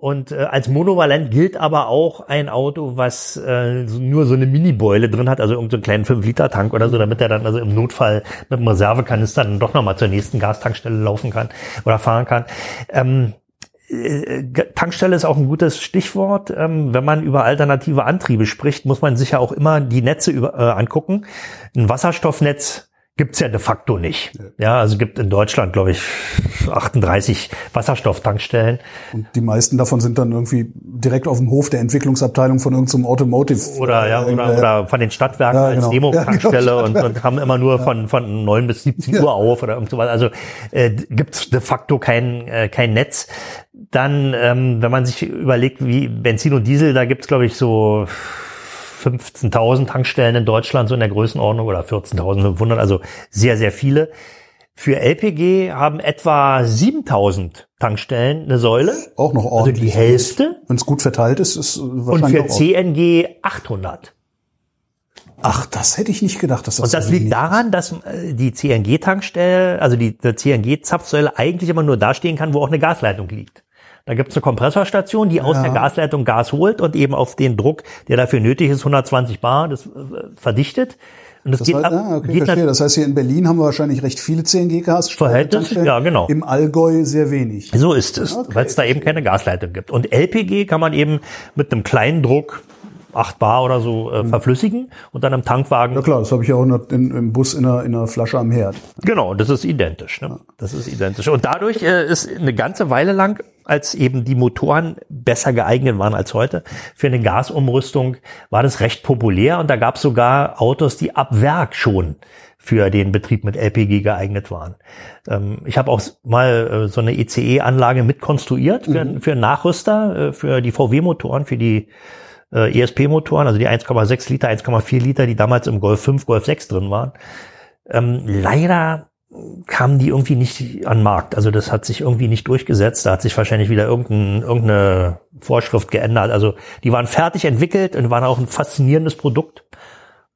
Und äh, als monovalent gilt aber auch ein Auto, was äh, nur so eine Mini-Beule drin hat, also irgendeinen so kleinen 5-Liter-Tank oder so, damit er dann also im Notfall mit einem Reservekanister dann doch nochmal zur nächsten Gastankstelle laufen kann oder fahren kann. Ähm, äh, Tankstelle ist auch ein gutes Stichwort. Ähm, wenn man über alternative Antriebe spricht, muss man sich ja auch immer die Netze äh, angucken. Ein Wasserstoffnetz gibt's ja de facto nicht. Ja, also gibt in Deutschland, glaube ich, 38 Wasserstofftankstellen. Und die meisten davon sind dann irgendwie direkt auf dem Hof der Entwicklungsabteilung von irgendeinem Automotive. Oder ja, oder, äh, oder von den Stadtwerken ja, genau. als Demo-Tankstelle ja, genau. und, und, haben immer nur von, von 9 bis 17 Uhr auf oder irgend sowas. Also äh, gibt's de facto kein, äh, kein Netz. Dann, ähm, wenn man sich überlegt, wie Benzin und Diesel, da gibt's glaube ich, so 15.000 Tankstellen in Deutschland, so in der Größenordnung, oder 14.500, also sehr, sehr viele. Für LPG haben etwa 7000 Tankstellen eine Säule. Auch noch ordentlich. Also die Hälfte. Wenn es gut verteilt ist, ist wahrscheinlich Und für CNG 800. Ach, das hätte ich nicht gedacht, dass das Und das liegt daran, dass äh, die CNG-Tankstelle, also die, die CNG-Zapfsäule eigentlich immer nur da stehen kann, wo auch eine Gasleitung liegt. Da gibt es eine Kompressorstation, die aus ja. der Gasleitung Gas holt und eben auf den Druck, der dafür nötig ist, 120 Bar, das äh, verdichtet. Und das, das geht heißt. Ah, okay, geht verstehe. Das heißt, hier in Berlin haben wir wahrscheinlich recht viele 10 Gas. Verhältnis, ja, genau. Im Allgäu sehr wenig. So ist es, okay. weil es da eben keine Gasleitung gibt. Und LPG kann man eben mit einem kleinen Druck 8 Bar oder so äh, verflüssigen und dann im Tankwagen. Ja klar, das habe ich ja auch in, in, im Bus in einer, in einer Flasche am Herd. Genau, das ist identisch. Ne? Das ist identisch. Und dadurch äh, ist eine ganze Weile lang, als eben die Motoren besser geeignet waren als heute, für eine Gasumrüstung war das recht populär und da gab es sogar Autos, die ab Werk schon für den Betrieb mit LPG geeignet waren. Ähm, ich habe auch mal äh, so eine ECE-Anlage mitkonstruiert für, mhm. für Nachrüster, äh, für die VW-Motoren, für die äh, ESP-Motoren, also die 1,6 Liter, 1,4 Liter, die damals im Golf 5, Golf 6 drin waren. Ähm, leider kamen die irgendwie nicht an den Markt. Also das hat sich irgendwie nicht durchgesetzt. Da hat sich wahrscheinlich wieder irgendein, irgendeine Vorschrift geändert. Also die waren fertig entwickelt und waren auch ein faszinierendes Produkt.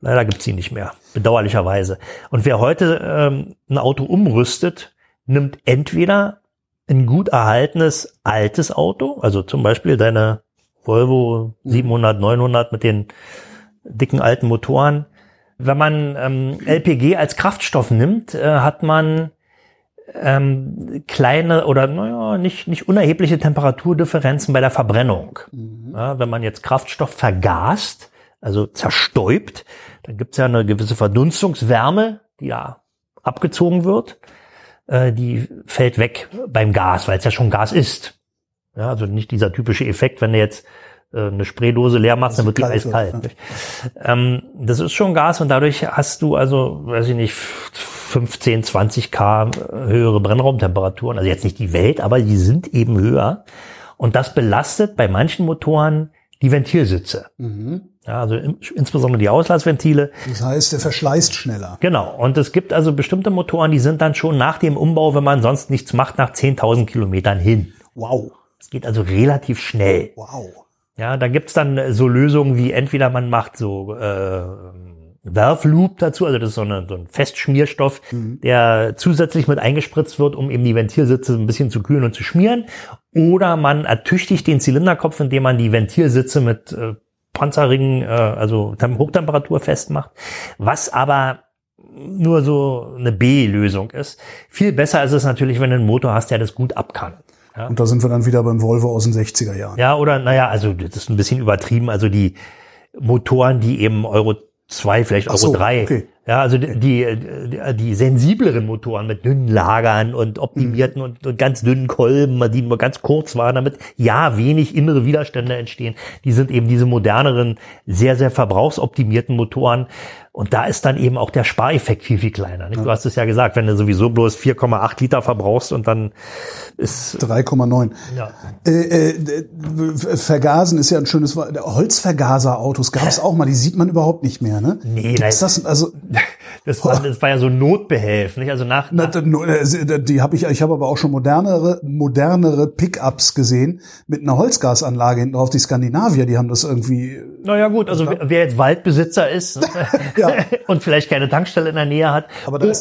Leider gibt's sie nicht mehr, bedauerlicherweise. Und wer heute ähm, ein Auto umrüstet, nimmt entweder ein gut erhaltenes altes Auto, also zum Beispiel deine Volvo 700, 900 mit den dicken alten Motoren. Wenn man ähm, LPG als Kraftstoff nimmt, äh, hat man ähm, kleine oder naja, nicht, nicht unerhebliche Temperaturdifferenzen bei der Verbrennung. Mhm. Ja, wenn man jetzt Kraftstoff vergast, also zerstäubt, dann gibt's ja eine gewisse Verdunstungswärme, die ja abgezogen wird. Äh, die fällt weg beim Gas, weil es ja schon Gas ist. Ja, also nicht dieser typische Effekt, wenn du jetzt eine Spraydose leer machst, dann wird die eiskalt. Ja. Ähm, das ist schon Gas und dadurch hast du also, weiß ich nicht, 15, 20 K höhere Brennraumtemperaturen. Also jetzt nicht die Welt, aber die sind eben höher. Und das belastet bei manchen Motoren die Ventilsitze. Mhm. Ja, also im, insbesondere die Auslassventile. Das heißt, der verschleißt schneller. Genau. Und es gibt also bestimmte Motoren, die sind dann schon nach dem Umbau, wenn man sonst nichts macht, nach 10.000 Kilometern hin. Wow. Es geht also relativ schnell. Wow. Ja, da gibt's dann so Lösungen wie entweder man macht so äh, Valve dazu, also das ist so, eine, so ein Festschmierstoff, mhm. der zusätzlich mit eingespritzt wird, um eben die Ventilsitze ein bisschen zu kühlen und zu schmieren. Oder man ertüchtigt den Zylinderkopf, indem man die Ventilsitze mit äh, Panzerringen, äh, also Hochtemperatur festmacht. Was aber nur so eine B-Lösung ist. Viel besser ist es natürlich, wenn du einen Motor hast, der das gut ab kann. Ja. Und da sind wir dann wieder beim Volvo aus den 60er Jahren. Ja, oder naja, also das ist ein bisschen übertrieben. Also die Motoren, die eben Euro 2, vielleicht Euro so, 3. Okay. Ja, also die, die, die sensibleren Motoren mit dünnen Lagern und optimierten mhm. und, und, ganz dünnen Kolben, die nur ganz kurz waren, damit ja wenig innere Widerstände entstehen. Die sind eben diese moderneren, sehr, sehr verbrauchsoptimierten Motoren. Und da ist dann eben auch der Spareffekt viel, viel kleiner. Nicht? Du hast es ja gesagt, wenn du sowieso bloß 4,8 Liter verbrauchst und dann ist 3,9. Ja. Äh, äh, Vergasen ist ja ein schönes Wort. Holzvergaserautos gab es auch mal, die sieht man überhaupt nicht mehr, ne? Nee, Gibt's das, also das war, das war ja so Notbehelf, nicht? Also nach, nach Na, die habe ich, ich habe aber auch schon modernere, modernere Pickups gesehen mit einer Holzgasanlage hinten drauf. Die Skandinavier, die haben das irgendwie. Naja gut, also wer, wer jetzt Waldbesitzer ist ja. und vielleicht keine Tankstelle in der Nähe hat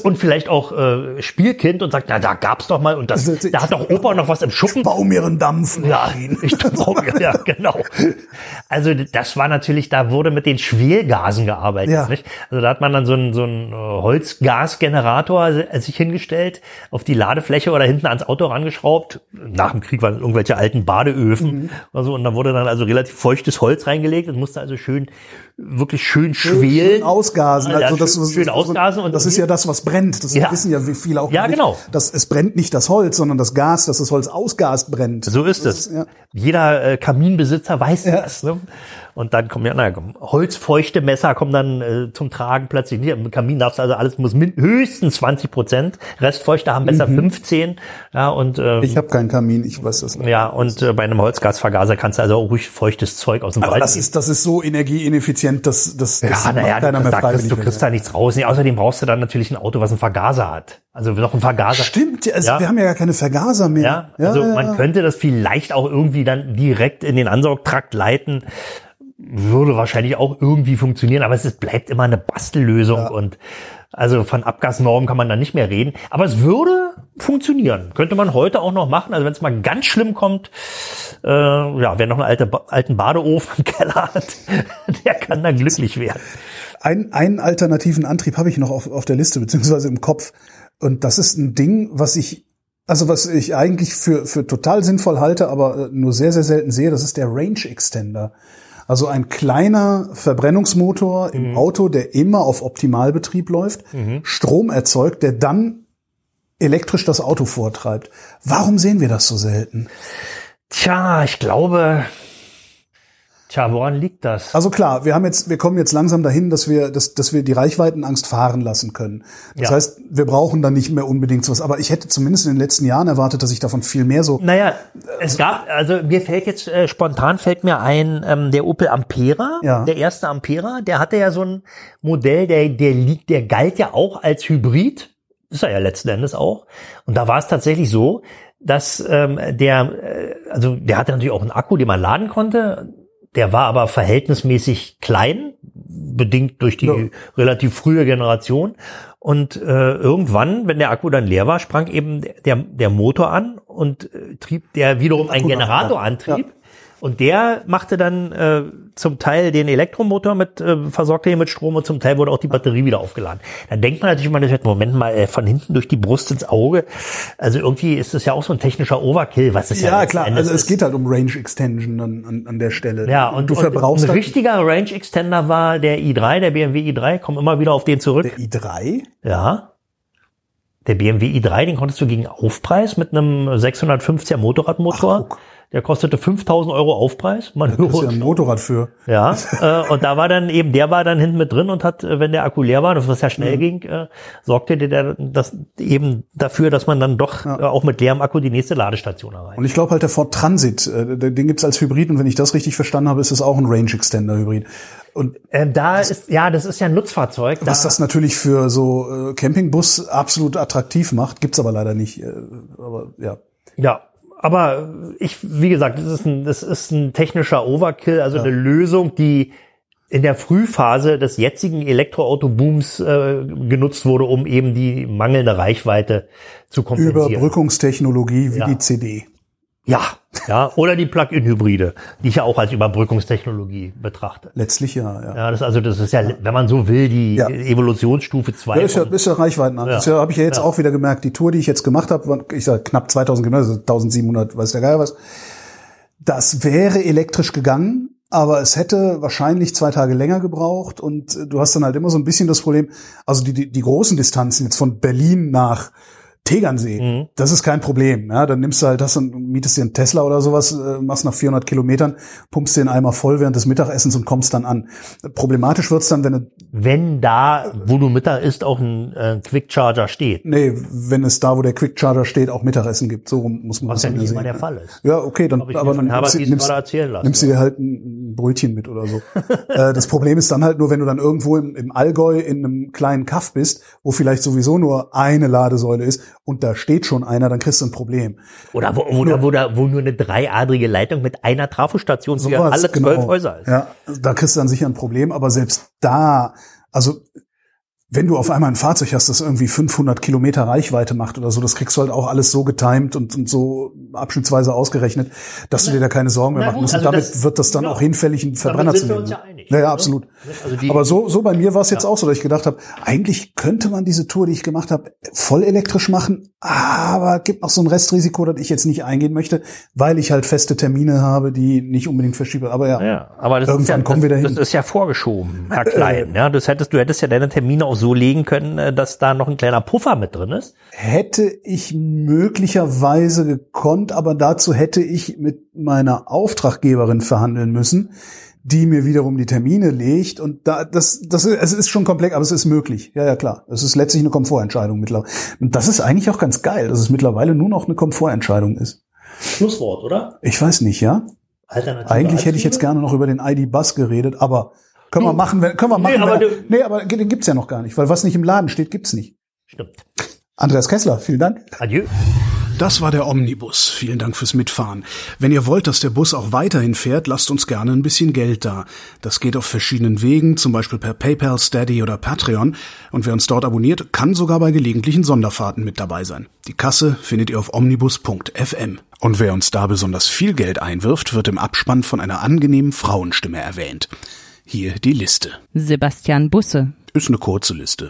und vielleicht auch äh, Spielkind und sagt, na da gab's doch mal und das, da hat doch Opa noch was im Schuppen. Ich baue mir einen Dampf. Ja, ich baue mir, ja genau. Also das war natürlich, da wurde mit den Schwelgasen gearbeitet, ja. nicht? Also da hat man dann so ein, so ein äh, Holzgasgenerator sich hingestellt, auf die Ladefläche oder hinten ans Auto rangeschraubt. Nach dem Krieg waren irgendwelche alten Badeöfen mhm. oder so und da wurde dann also relativ feuchtes Holz reingelegt und musste also schön wirklich schön schwelen. Schön ausgasen. Also das, schön, schön ausgasen. Und das ist ja das, was brennt. Das ja. wissen ja wie viele auch Ja, nicht, genau. Dass es brennt nicht das Holz, sondern das Gas, das das Holz ausgast, brennt. So ist das es. Ist, ja. Jeder äh, Kaminbesitzer weiß ja. das. Ne? Und dann kommen ja, naja, holzfeuchte Messer kommen dann äh, zum Tragen plötzlich. Nicht. Im Kamin darfst du also alles muss höchstens 20 Prozent. Restfeuchte haben besser mhm. 15. Ja, und, ähm, ich habe keinen Kamin, ich weiß das nicht. Ja, und äh, bei einem Holzgasvergaser kannst du also auch ruhig feuchtes Zeug aus dem Aber Wald das ist, das ist so energieineffizient, dass, dass, das ja, naja, keiner mehr freiwillig Du kriegst da nichts raus. Nee, außerdem brauchst du dann natürlich ein Auto, was einen Vergaser hat. Also noch ein Vergaser. Stimmt, also ja. wir haben ja gar keine Vergaser mehr. Ja, also ja, man könnte das vielleicht auch irgendwie dann direkt in den Ansaugtrakt leiten würde wahrscheinlich auch irgendwie funktionieren, aber es ist, bleibt immer eine Bastellösung ja. und also von Abgasnormen kann man da nicht mehr reden. Aber es würde funktionieren. Könnte man heute auch noch machen. Also wenn es mal ganz schlimm kommt, äh, ja, wer noch einen alte, alten Badeofen im Keller hat, der kann dann glücklich werden. Ein, einen alternativen Antrieb habe ich noch auf, auf der Liste, beziehungsweise im Kopf. Und das ist ein Ding, was ich, also was ich eigentlich für, für total sinnvoll halte, aber nur sehr, sehr selten sehe, das ist der Range Extender. Also ein kleiner Verbrennungsmotor im Auto, der immer auf Optimalbetrieb läuft, Strom erzeugt, der dann elektrisch das Auto vortreibt. Warum sehen wir das so selten? Tja, ich glaube, tja, woran liegt das? Also klar, wir haben jetzt, wir kommen jetzt langsam dahin, dass wir, dass, dass wir die Reichweitenangst fahren lassen können. Das Ja. heißt, wir brauchen dann nicht mehr unbedingt sowas. Aber ich hätte zumindest in den letzten Jahren erwartet, dass ich davon viel mehr so. Naja, es gab, also mir fällt jetzt äh, spontan fällt mir ein, ähm, der Opel Ampera, Ja. der erste Ampera, der hatte ja so ein Modell, der, der liegt, der galt ja auch als Hybrid, ist er ja letzten Endes auch. Und da war es tatsächlich so, dass ähm, der, äh, also der hatte natürlich auch einen Akku, den man laden konnte. Der war aber verhältnismäßig klein, bedingt durch die Ja. relativ frühe Generation. Und äh, irgendwann, wenn der Akku dann leer war, sprang eben der, der Motor an und äh, trieb der wiederum einen Akku nach, Generator ja. Und der machte dann äh, zum Teil den Elektromotor mit, äh, versorgte ihn mit Strom und zum Teil wurde auch die Batterie wieder aufgeladen. Dann denkt man natürlich immer, das wird Moment mal äh, von hinten durch die Brust ins Auge. Also irgendwie ist das ja auch so ein technischer Overkill, was es ja, Ja, klar. Endes Also es ist. geht halt um Range Extension an, an, an der Stelle. Ja, und, du und verbrauchst ein halt richtiger Range Extender war der i3, der BMW i3, komm immer wieder auf den zurück. der i3. Ja. Der BMW i3, den konntest du gegen Aufpreis mit einem 650er Motorradmotor. Ach. Der kostete 5000 Euro Aufpreis. Man Das ist ja ein Motorrad für. ja, äh, und da war dann eben, der war dann hinten mit drin und hat, äh, wenn der Akku leer war, das was ja schnell ging, äh, sorgte der, das eben dafür, dass man dann doch äh, auch mit leerem Akku die nächste Ladestation erreicht. Und ich glaube halt der Ford Transit, äh, den gibt's als Hybrid und wenn ich das richtig verstanden habe, ist es auch ein Range Extender Hybrid. Und Ähm, da ist, ja, das ist ja ein Nutzfahrzeug. Da, was das natürlich für so äh, Campingbus absolut attraktiv macht, gibt's aber leider nicht. Äh, aber ja. Ja, aber ich, wie gesagt, das ist ein, das ist ein technischer Overkill, also eine Lösung, die in der Frühphase des jetzigen Elektroautobooms äh, genutzt wurde, um eben die mangelnde Reichweite zu kompensieren. Überbrückungstechnologie wie Ja. die CD. Ja, ja, oder die Plug-in-Hybride, die ich ja auch als Überbrückungstechnologie betrachte. Letztlich ja, ja. Ja, das also das ist ja, wenn man so will, die Ja. Evolutionsstufe 2. Ja, ist ja, ist ja Reichweiten. Ja. Das ja, habe ich ja jetzt Ja. auch wieder gemerkt. Die Tour, die ich jetzt gemacht habe, ich sag knapp 2000 Kilometer, also 1700, weiß der Geil was. Das wäre elektrisch gegangen, aber es hätte wahrscheinlich zwei Tage länger gebraucht und du hast dann halt immer so ein bisschen das Problem, also die, die, die großen Distanzen jetzt von Berlin nach Tegernsee, Mhm. das ist kein Problem. Ja, dann nimmst du halt das und mietest dir einen Tesla oder sowas, äh, machst nach 400 Kilometern, pumpst den Eimer voll während des Mittagessens und kommst dann an. Problematisch wird's dann, wenn du wenn da, wo du Mittag isst, auch ein äh, Quick Charger steht. Nee, wenn es da, wo der Quick Charger steht, auch Mittagessen gibt. So muss man Was das ja nicht sehen. immer der Fall ist. Ja, okay, dann, aber dann nimmst, nimmst, lassen. nimmst du dir halt ein Brötchen mit oder so. äh, das Problem ist dann halt nur, wenn du dann irgendwo im, im Allgäu in einem kleinen Kaff bist, wo vielleicht sowieso nur eine Ladesäule ist und da steht schon einer, dann kriegst du ein Problem. Oder wo, oder wo, da, wo nur eine dreiadrige Leitung mit einer Trafostation für Sowas, alle genau. zwölf Häuser ist. Ja, da kriegst du dann sicher ein Problem, aber selbst da, also wenn du auf einmal ein Fahrzeug hast, das irgendwie 500 Kilometer Reichweite macht oder so, das kriegst du halt auch alles so getimed und, und so abschnittsweise ausgerechnet, dass du dir da keine Sorgen mehr na machen musst. also und damit das- wird das dann ja. auch hinfällig, einen Verbrenner sind zu wir nehmen. uns ja einig, ja, ja, ne? absolut. Also die- Aber so, so bei mir war es jetzt auch so, dass ich gedacht habe, eigentlich könnte man diese Tour, die ich gemacht habe, voll elektrisch machen, aber gibt noch so ein Restrisiko, das ich jetzt nicht eingehen möchte, weil ich halt feste Termine habe, die nicht unbedingt verschiebe. Aber ja, Ja, aber das, ist Irgendwann ja, kommen das, wir dahin. das ist ja vorgeschoben, Herr Klein. Ja, das hättest, du hättest ja deine Termine auch so legen können, äh, dass da noch ein kleiner Puffer mit drin ist. hätte ich möglicherweise gekonnt, aber dazu hätte ich mit meiner Auftraggeberin verhandeln müssen, die mir wiederum die Termine legt und da das das ist, es ist schon komplex, aber es ist möglich. Ja, ja, klar. Es ist letztlich eine Komfortentscheidung mittlerweile. Und das ist eigentlich auch ganz geil, dass es mittlerweile nur noch eine Komfortentscheidung ist. Schlusswort, oder? Ich weiß nicht, ja? Alternative Eigentlich hätte ich jetzt gerne noch über den ID Bus geredet, aber können wir Du. machen, wenn, können wir Nee, machen. aber wenn, du- nee, aber den gibt's ja noch gar nicht, weil was nicht im Laden steht, gibt's nicht. Stimmt. Andreas Kessler, vielen Dank. Adieu. Das war der Omnibus. Vielen Dank fürs Mitfahren. Wenn ihr wollt, dass der Bus auch weiterhin fährt, lasst uns gerne ein bisschen Geld da. Das geht auf verschiedenen Wegen, zum Beispiel per PayPal, Steady oder Patreon. Und wer uns dort abonniert, kann sogar bei gelegentlichen Sonderfahrten mit dabei sein. Die Kasse findet ihr auf omnibus.fm. Und wer uns da besonders viel Geld einwirft, wird im Abspann von einer angenehmen Frauenstimme erwähnt. Hier die Liste. Sebastian Busse, Ist eine kurze Liste.